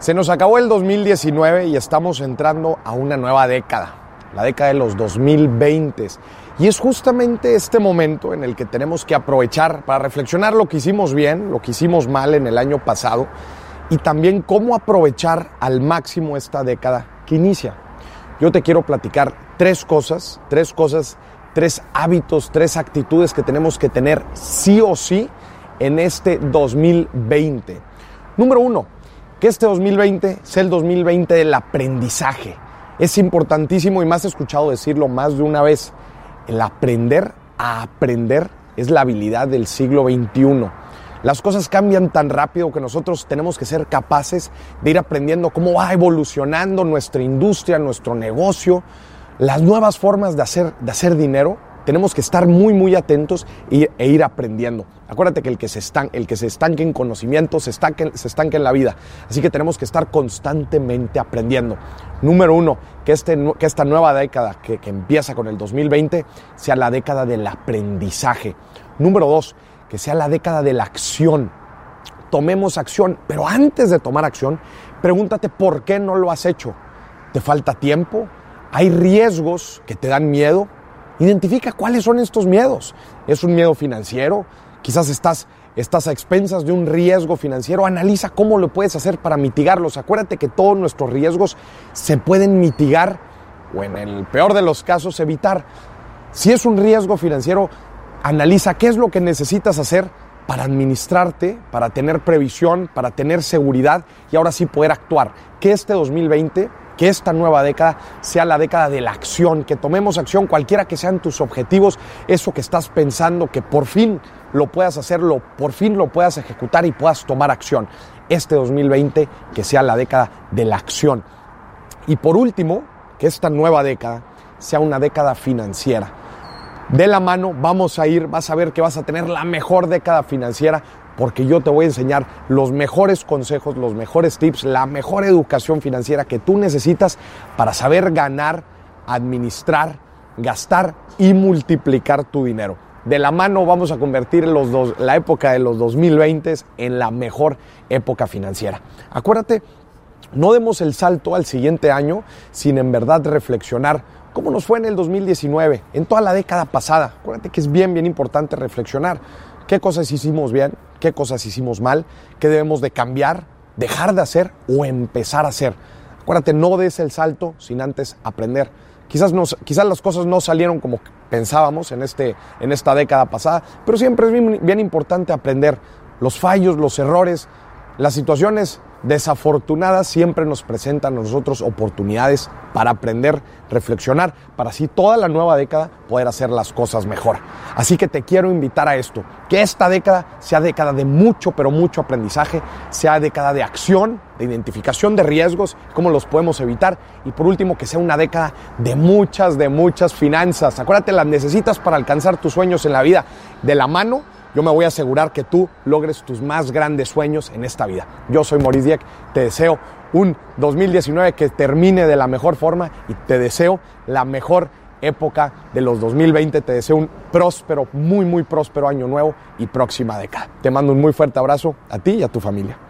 Se nos acabó el 2019 y estamos entrando a una nueva década, la década de los 2020. Y es justamente este momento en el que tenemos que aprovechar para reflexionar lo que hicimos bien, lo que hicimos mal en el año pasado y también cómo aprovechar al máximo esta década que inicia. Yo te quiero platicar tres cosas, tres cosas, tres hábitos, tres actitudes que tenemos que tener sí o sí en este 2020. Número uno, que este 2020 sea el 2020 del aprendizaje. Es importantísimo y más escuchado decirlo más de una vez. El aprender a aprender es la habilidad del siglo XXI. Las cosas cambian tan rápido que nosotros tenemos que ser capaces de ir aprendiendo cómo va evolucionando nuestra industria, nuestro negocio, las nuevas formas de hacer, de hacer dinero tenemos que estar muy, muy atentos e, ir aprendiendo. Acuérdate que el que se, estanque, el que se estanque en conocimiento se estanque, se estanque en la vida. Así que tenemos que estar constantemente aprendiendo. Número uno, que, este, que esta nueva década que, que empieza con el 2020 sea la década del aprendizaje. Número dos, que sea la década de la acción. Tomemos acción, pero antes de tomar acción, pregúntate por qué no lo has hecho. ¿Te falta tiempo? ¿Hay riesgos que te dan miedo? Identifica cuáles son estos miedos. ¿Es un miedo financiero? Quizás estás, estás a expensas de un riesgo financiero. Analiza cómo lo puedes hacer para mitigarlos. Acuérdate que todos nuestros riesgos se pueden mitigar o en el peor de los casos evitar. Si es un riesgo financiero, analiza qué es lo que necesitas hacer para administrarte, para tener previsión, para tener seguridad y ahora sí poder actuar. Que este 2020 que esta nueva década sea la década de la acción, que tomemos acción, cualquiera que sean tus objetivos, eso que estás pensando, que por fin lo puedas hacerlo, por fin lo puedas ejecutar y puedas tomar acción. Este 2020 que sea la década de la acción. Y por último, que esta nueva década sea una década financiera. De la mano vamos a ir, vas a ver que vas a tener la mejor década financiera porque yo te voy a enseñar los mejores consejos, los mejores tips, la mejor educación financiera que tú necesitas para saber ganar, administrar, gastar y multiplicar tu dinero. De la mano vamos a convertir los dos, la época de los 2020 en la mejor época financiera. Acuérdate, no demos el salto al siguiente año sin en verdad reflexionar cómo nos fue en el 2019, en toda la década pasada. Acuérdate que es bien, bien importante reflexionar qué cosas hicimos bien, qué cosas hicimos mal, qué debemos de cambiar, dejar de hacer o empezar a hacer. Acuérdate, no des el salto sin antes aprender. Quizás, quizás las cosas no salieron como pensábamos en, este, en esta década pasada, pero siempre es bien, bien importante aprender los fallos, los errores, las situaciones desafortunadas siempre nos presentan a nosotros oportunidades para aprender, reflexionar, para así toda la nueva década poder hacer las cosas mejor. Así que te quiero invitar a esto, que esta década sea década de mucho, pero mucho aprendizaje, sea década de acción, de identificación de riesgos, cómo los podemos evitar y por último que sea una década de muchas, de muchas finanzas. Acuérdate, las necesitas para alcanzar tus sueños en la vida de la mano yo me voy a asegurar que tú logres tus más grandes sueños en esta vida. Yo soy Maurice Dieck, te deseo un 2019 que termine de la mejor forma y te deseo la mejor época de los 2020. Te deseo un próspero, muy, muy próspero año nuevo y próxima década. Te mando un muy fuerte abrazo a ti y a tu familia.